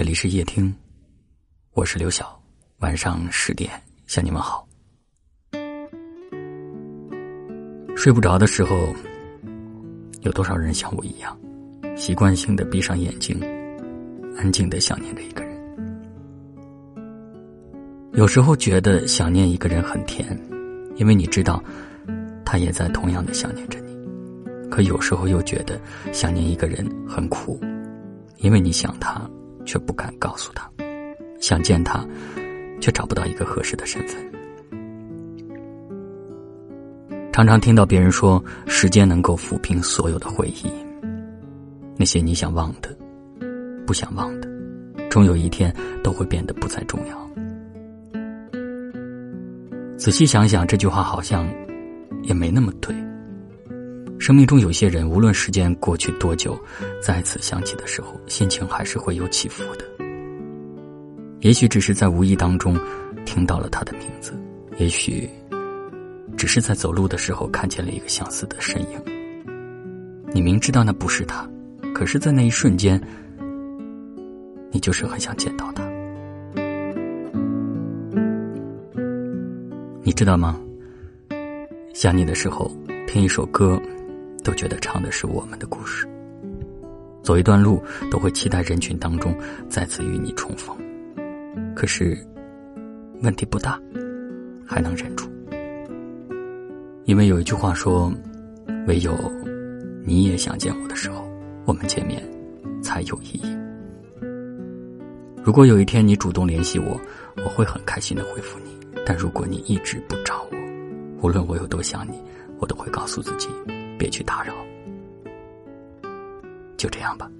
这里是夜听，我是刘晓。晚上十点向你们好。睡不着的时候，有多少人像我一样，习惯性的闭上眼睛，安静的想念着一个人？有时候觉得想念一个人很甜，因为你知道，他也在同样的想念着你。可有时候又觉得想念一个人很苦，因为你想他。却不敢告诉他，想见他，却找不到一个合适的身份。常常听到别人说，时间能够抚平所有的回忆，那些你想忘的、不想忘的，终有一天都会变得不再重要。仔细想想，这句话好像也没那么对。生命中有些人，无论时间过去多久，再次想起的时候，心情还是会有起伏的。也许只是在无意当中听到了他的名字，也许只是在走路的时候看见了一个相似的身影。你明知道那不是他，可是，在那一瞬间，你就是很想见到他。你知道吗？想你的时候，听一首歌。都觉得唱的是我们的故事。走一段路，都会期待人群当中再次与你重逢。可是，问题不大，还能忍住。因为有一句话说：“唯有你也想见我的时候，我们见面才有意义。”如果有一天你主动联系我，我会很开心的回复你。但如果你一直不找我，无论我有多想你，我都会告诉自己。别去打扰，就这样吧，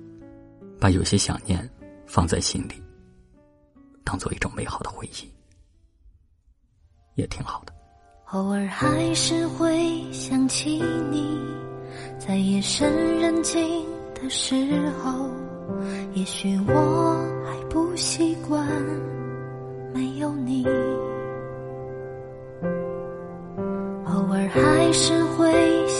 把有些想念放在心里，当做一种美好的回忆，也挺好的。偶尔还是会想起你，在夜深人静的时候，也许我还不习惯没有你。偶尔还是会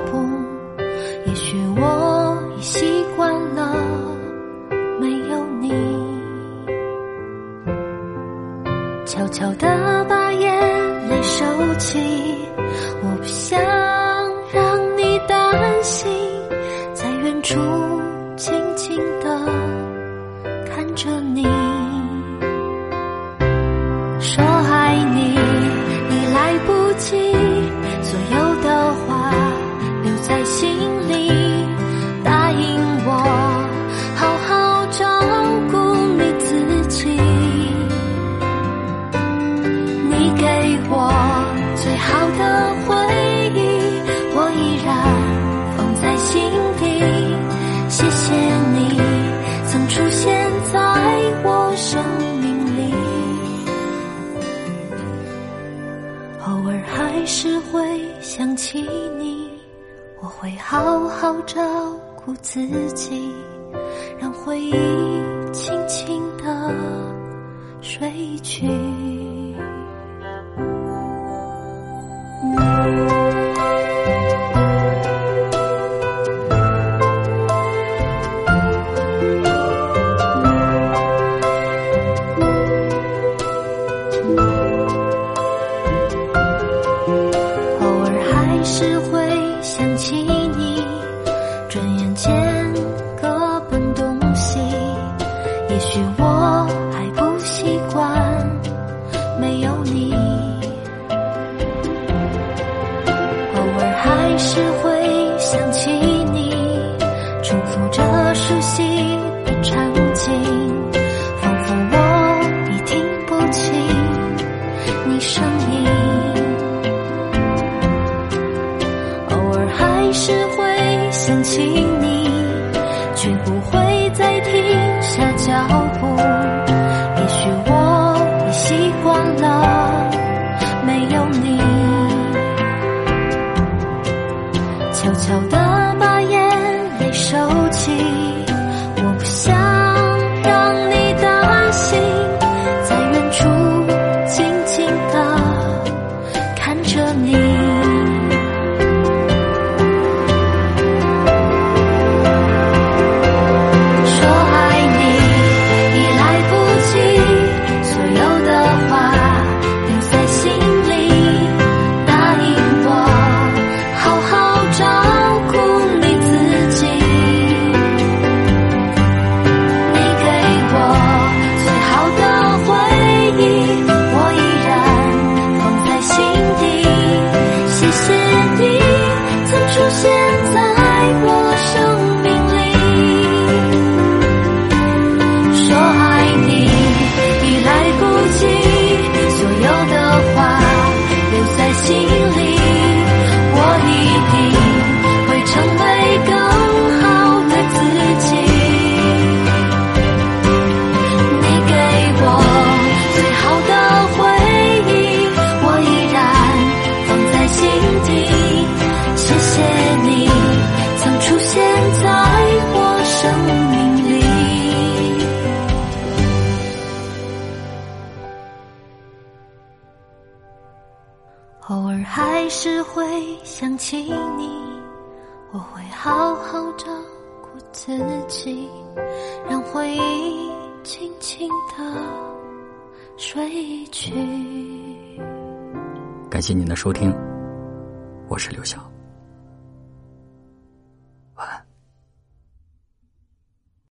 步心，在远处静静地看着你，说爱你，你来不及，所有的话留在心里，答应我。好好照顾你自己。你给我最好的想起你，我会好好照顾自己，让回忆你，却不会再停下脚步。也许我已习惯了没有你，悄悄的偶尔还是会想起你，我会好好照顾自己，让回忆轻轻的睡去。感谢您的收听，我是刘晓。